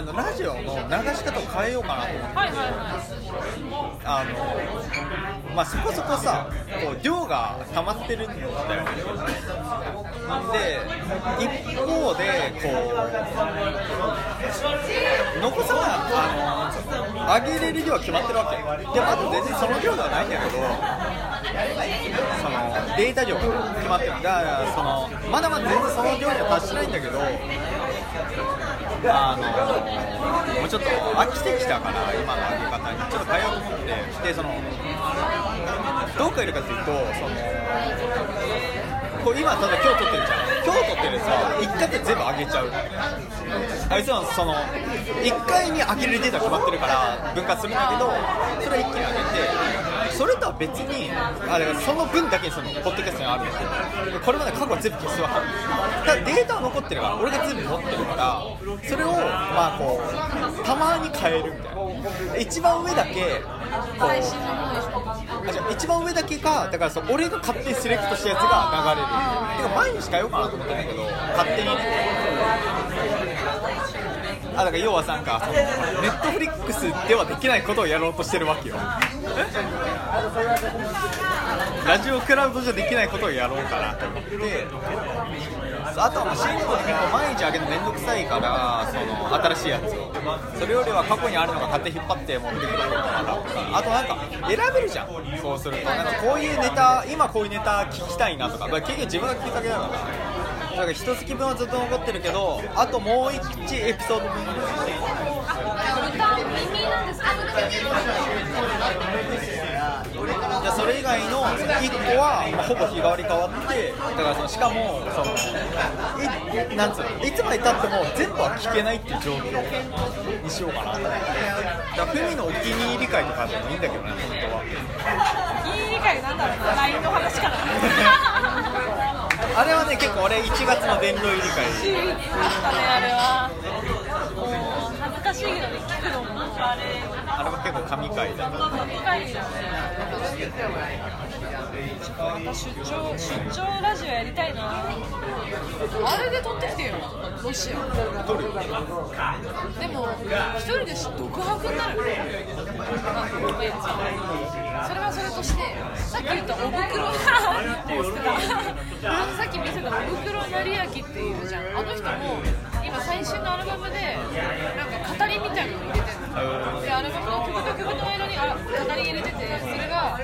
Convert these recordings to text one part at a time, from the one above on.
あのラジオの流し方を変えようかなと思って。はいはいはい。あのまあそこそこさこう量が溜まってるんだよ。で一方でこう残さなあの上げれる量は決まってるわけ。でもあと全然その量ではないんだけどそのデータ量が決まってる。だからそのまだまだ全然その量には達しないんだけどあのもうちょっと飽きてきたから今の上げ方に。ちょっと変えようと思ってでそのどう変えるかというとそのこう今ただ今日撮ってるじゃん。今日撮ってる。やつは1回で全部上げちゃうあいつはその1回に上げるデータ決まってるから分割するんだけどそれを一気に上げてそれとは別にあれその分だけにそのポッドキャストにあるんでこれまで過去は全部消すわ。ただデータは残ってるから俺が全部持ってるからそれをまあこうたまに変えるみたいな。一番上だけこうあじゃ一番上だけかだからそう俺が勝手にセレクトしたやつが流れる。てか毎日変えようかなと思ってんだけど勝手にね。あだから要はなんかそのネットフリックスではできないことをやろうとしてるわけよ。ラジオクラウドじゃできないことをやろうかなと思って。あとはもう新聞で結構毎日上げるのめんどくさいからその新しいやつを。それよりは過去にあるのが勝手に引っ張って持ってくる方が楽か。なあとなんか選べるじゃん。そうすると。なんかこういうネタ今こういうネタ聞きたいなとか。まあ結局自分が聞きかけだからだか一月分はずっと残ってるけどあともう1エピソード分歌耳なんですか？外の1個はほぼ日替わり変わってだからそのしかもそのいなんつうのいつまでたっても全部は聞けないっていう状況にしようかなと思ってだからふみのお気に入り会とかでもいいんだけどね本当はいい理解なんだろうな LINE の話からあれはね結構俺1月の殿堂入り会。あったねあれは。あれは結構神回だ。と神回だねまた出張出張ラジオやりたいな。あれで撮ってきてよロシア。撮るでも一人で独白になるまあごめん。それはそれとしてさっき言ったお袋 さっき見せたお袋成明っていうじゃん。あの人も今最新のアルバムでなんか語りみたいなのを入れてるの。でアルバムの曲と曲の間にあ語り入れててそれが、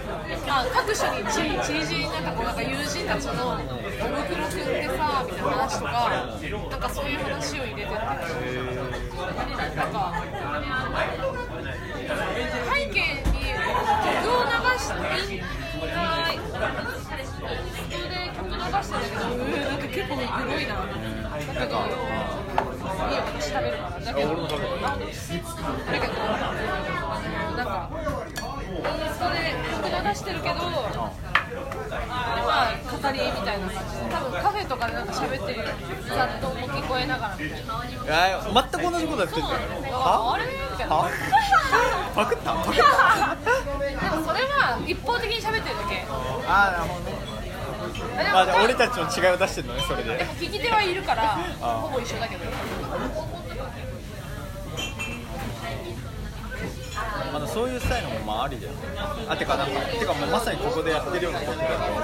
まあ、各所にちちりなんかこうなんか友人たちの「おふくろくんってさ」みたいな話とかなんかそういう話を入れてて。なんか背景に曲を流していいはい途中で曲流してるけどうーなんか結構グロいなだけどいいよ私食べるからだけどだけどあのなんかインスタで曲流してるけどまあ語りみたいな感じで多分カフェとかでなんか喋ってる雑踏も聞こえながらみたいなや全く同じことやってんだよあれみたいなはパクったパクったでもそれは一方的に喋ってるだけああなるほどねまあ俺たちの違いを出してるのねそれで。聞き手はいるからあほぼ一緒だけどまだそういうスタイルもまあありだよねあてかなんかてかもうまさにここでやってるようなことだと思う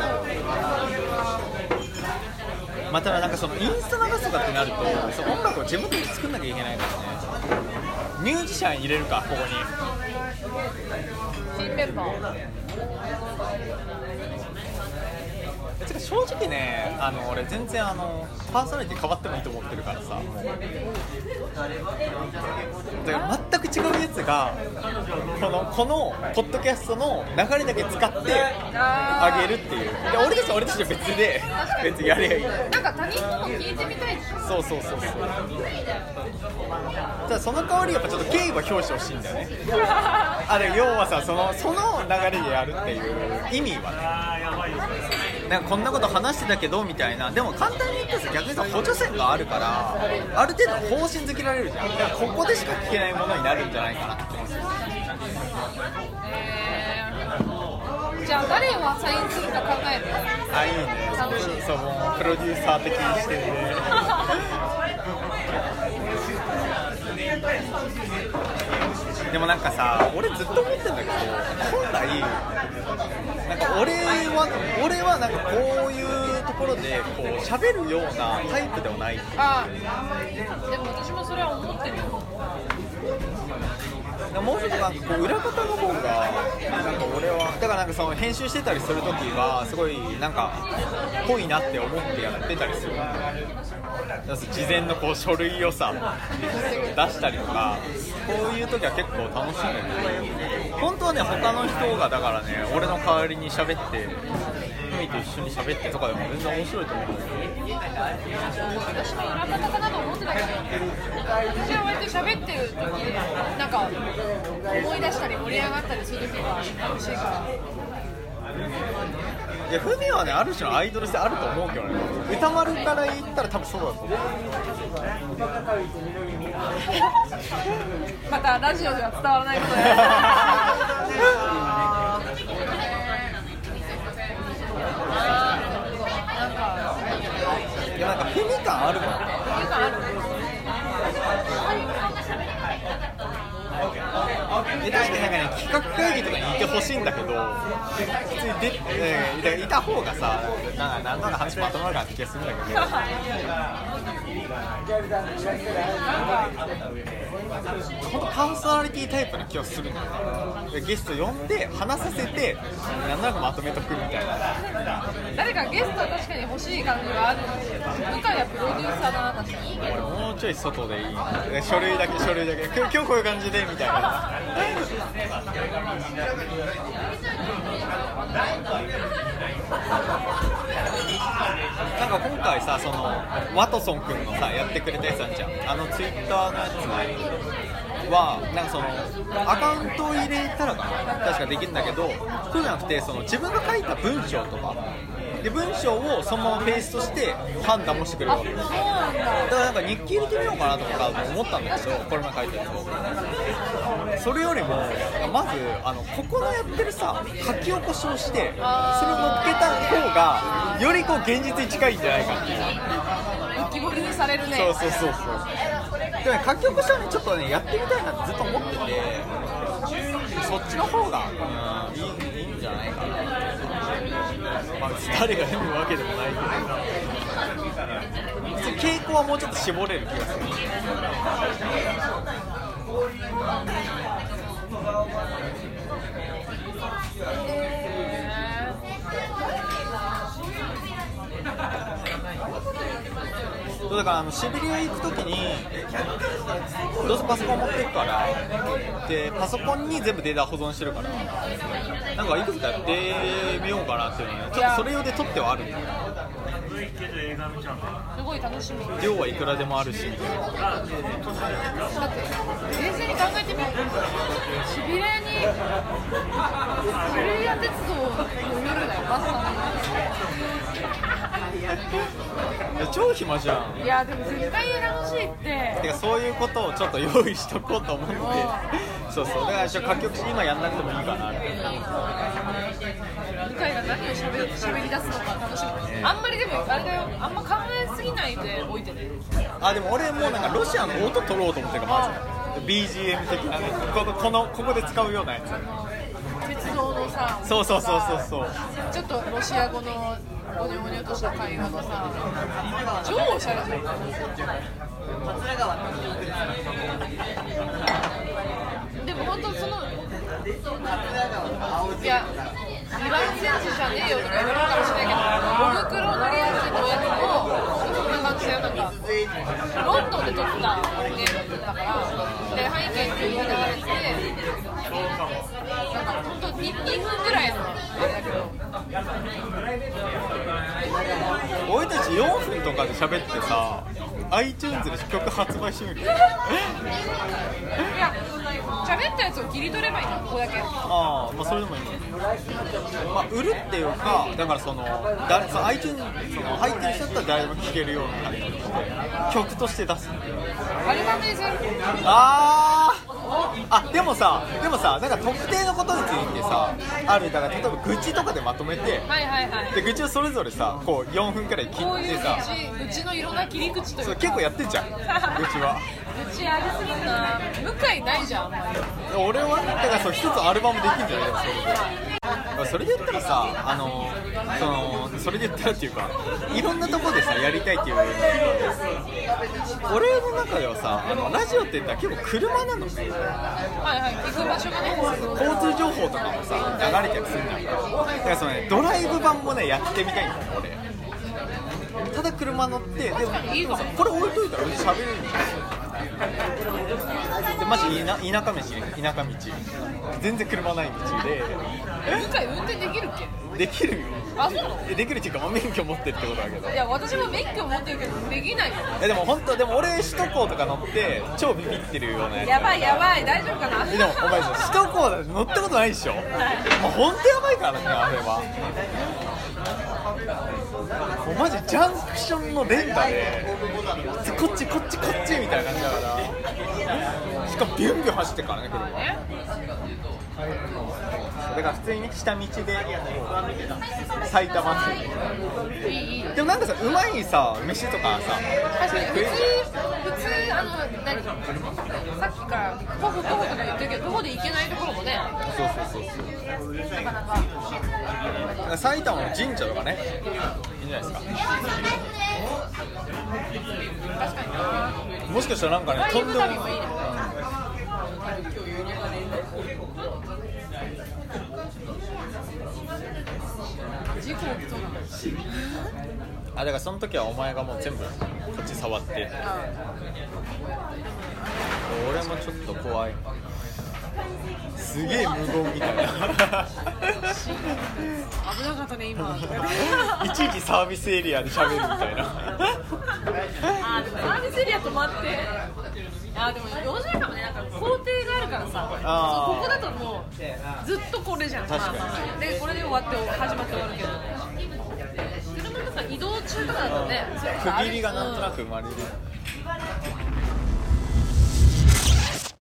またなんかそのインスタ流すとかってなるとその音楽を自分で作んなきゃいけないからね。ミュージシャン入れるかここに。新メンバー。てか正直ねあの俺全然あのパーソナリティ変わってもいいと思ってるからさ。だから全く違うやつがこのこのポッドキャストの流れだけ使ってあげるっていう。で俺たちは俺たちで別で別にやればいい。なんか他人のも聞いてみたいそうそうそうそう。ただその代わりやっぱちょっと敬意は表してほしいんだよね。あれ要はさそのその流れでやるっていう意味はね。なんかこんなこと話してたけどみたいな。でも簡単に言ってさ逆にさ補助線があるからある程度方針づけられるじゃん。だからここでしか聞けないものになるんじゃないかなって思うんですよ。えーじゃあ誰をアサインするか考えるあいいね。楽しいそうプロデューサー的にしてるね でもなんかさ俺ずっと思ってんだけど本来なんか俺は俺はなんかこういうところでこう喋るようなタイプではない。あでも私もそれは思ってるよ。もうちょっとなんかこう裏方の方がなんか俺はだからなんかその編集してたりする時はすごいなんかぽいなって思ってやってたりする。だから事前のこう書類をさ出したりとかこういう時は結構楽しいんだけど本当はね他の人がだからね俺の代わりに喋ってふみと一緒に喋ってとかでも全然面白いと思う。んだけど私も裏方かなと思ってたけど私は割と喋ってる時なんか思い出したり盛り上がったりする時が楽しいからいやふみはねある種のアイドル性あると思うけどね。歌丸から言ったら多分そうだと思う。またラジオでは伝わらないことで なんかいやなんかふみ感あるもんいうかあるえ確かになんかね企画会議とかにいてほしいんだけど普通にで、えーいたいた方がさなんかなんとなく話まとまるかって気がするんだけど。本当パーソナリティタイプな気がするんだよゲスト呼んで話させてなんとなくまとめとくみたいな。誰かゲストは確かに欲しい感じがあるんですけど向井はプロデューサーだな確かに俺もうちょい外でいい。え書類だけ書類だけ今日こういう感じでみたいな か今回さそのワトソン君のさやってくれたやつあんじゃん。あのツイッターのやつはなんかそのアカウントを入れたらかな。確かできるんだけどそうじゃなくてその自分が書いた文章とかで文章をそのままペーストして判断もしてくれるわけよそうなんだだからなんか日記入れてみようかなとか思ったんだけどこれ前書いたやつをそれよりもまずあのここのやってるさ書き起こしをしてそれを乗っけた方がよりこう現実に近いんじゃないかっていう。浮き彫りにされるね。そうそうそうそう。でもね書き起こしはねちょっとねやってみたいなってずっと思っててそっちの方が、うん、いいいいんじゃないかなまあ誰が読むわけでもないけど傾向はもうちょっと絞れる気がするそうだからあのシベリア行くときにどうせパソコン持っていくからでパソコンに全部データ保存してるからなんかいくつかやってみようかなっていうのはねちょっとそれ用で撮ってはあるんだよ。すごい楽しみ。量はいくらでもあるしみたいな。だって冷静に考えてみシベリアにシベリア鉄道の夜だよバスなの超暇じゃん。にいやでも絶対楽しいって。てかそういうことをちょっと用意しとこうと思って。そうそう。だからちょっと書き起こし今やんなくてもいいかなって。向井が何をしゃべり出すのか楽しみ。あんまりでもあれだよあんま考えすぎないでおいてね。あでも俺もうなんかロシアの音取ろうと思ってるからまず。BGM 的なね。こここのここで使うようなや鉄道のさ。つそうそうそうそうそう。ちょっとロシア語のゴニョゴニョとした会話のさ超おしゃれじゃんでも本当そのいや2番選手じゃねえよとか言われるかもしれないけどお袋のリアルのやつもそんな感じだよなんかロンドンで撮った音源だからで背景っていうのが流れてなんか本当に2分ぐらいのあれだけど俺たち4分とかで喋ってさ iTunes で曲発売してみる？いや喋ったやつを切り取ればいいのここだけ。ああまあそれでもいいまあ売るっていうかだからそのだその iTunes その入ってる人だったら誰でも聴けるような感じ曲として出すアルバムにするあああでもさでもさなんか特定のことについてさあるだから例えば愚痴とかでまとめてはいはいはい。で愚痴をそれぞれさこう4分くらい切こういうってさ愚痴愚痴のいろんな切り口というか。そう結構やってんじゃん愚痴は。愚痴ありすぎるな。向井ないじゃんあんまり。俺はだからそう一つアルバムできんじゃないでもそれでそれで言ったらさあのそのそれで言ったらっていうかいろんなところでさやりたいっていう俺の中ではさあのラジオって言ったら結構車なのね。はいはい行く場所がね。交通情報とかもさ流れたりするじゃん。だからそのねドライブ版もねやってみたいんだよね俺。ただ車乗ってでもこれ置いといたら俺喋れるんだよ。でマジ田田舎道ね。田舎道。全然車ない道で。向井運転できるっけ？できるよ。あそうなの？えできるっていうか、まあ、免許持ってるってことだけど。いや私も免許持ってるけどできないよ。えでも本当でも俺首都高とか乗って超ビビってるようなやつ。やばいやばい。大丈夫かな？えでもお前さ首都高で乗ったことないでしょ、もう本当やばいからねあれはマジジャンクションの連打でこっちこっちこっちみたいな感じだから。しかもビュンビュン走ってるからね車。えだから普通にね下道で埼玉っていいいいでもなんかさうまいさ飯とかさ確かに普通普通あの何？さっきから徒歩徒歩とか言ってるけど徒歩で行けないところもね。そうそうそうそう。なかなか埼玉の神社とかね。いいんじゃないですか。もしかしたらなんかねとんでも。あだからその時はお前がもう全部こっち触って。俺もちょっと怖いすげえ無言みたいな。危なかったね今。いちいちサービスエリアで喋るみたいな。あでもサービスエリア止まって。あでも面白いかもねなんか工程があるからさここだともうずっとこれじゃん。確かに。でこれで終わって始まって終わるけど。車とか移動中とかだとね区切りがなんとなく生まれる